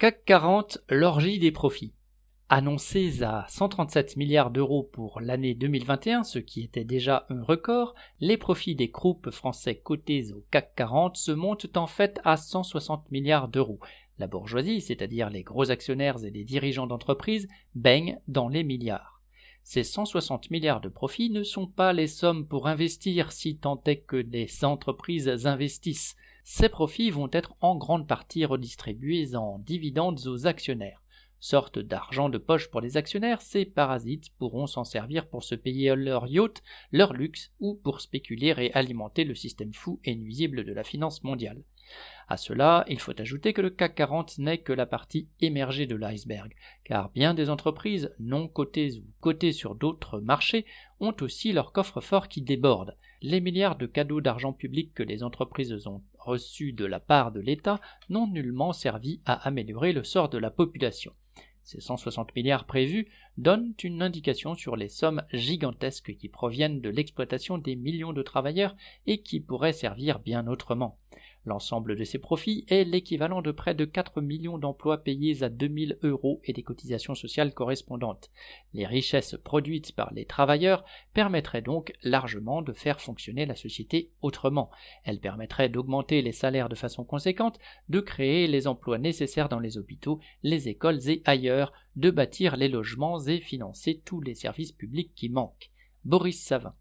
CAC 40, l'orgie des profits. Annoncés à 137 milliards d'euros pour l'année 2021, ce qui était déjà un record, les profits des groupes français cotés au CAC 40 se montent en fait à 160 milliards d'euros. La bourgeoisie, c'est-à-dire les gros actionnaires et les dirigeants d'entreprises, baignent dans les milliards. Ces 160 milliards de profits ne sont pas les sommes pour investir si tant est que les entreprises investissent. Ces profits vont être en grande partie redistribués en dividendes aux actionnaires. Sorte d'argent de poche pour les actionnaires, ces parasites pourront s'en servir pour se payer leur yacht, leur luxe ou pour spéculer et alimenter le système fou et nuisible de la finance mondiale. À cela, il faut ajouter que le CAC 40 n'est que la partie émergée de l'iceberg, car bien des entreprises non cotées ou cotées sur d'autres marchés ont aussi leur coffre-fort qui déborde. Les milliards de cadeaux d'argent public que les entreprises ont reçus de la part de l'État n'ont nullement servi à améliorer le sort de la population. Ces 160 milliards prévus donnent une indication sur les sommes gigantesques qui proviennent de l'exploitation des millions de travailleurs et qui pourraient servir bien autrement. L'ensemble de ces profits est l'équivalent de près de 4 millions d'emplois payés à 2000 euros et des cotisations sociales correspondantes. Les richesses produites par les travailleurs permettraient donc largement de faire fonctionner la société autrement. Elles permettraient d'augmenter les salaires de façon conséquente, de créer les emplois nécessaires dans les hôpitaux, les écoles et ailleurs, de bâtir les logements et financer tous les services publics qui manquent. Boris Savin.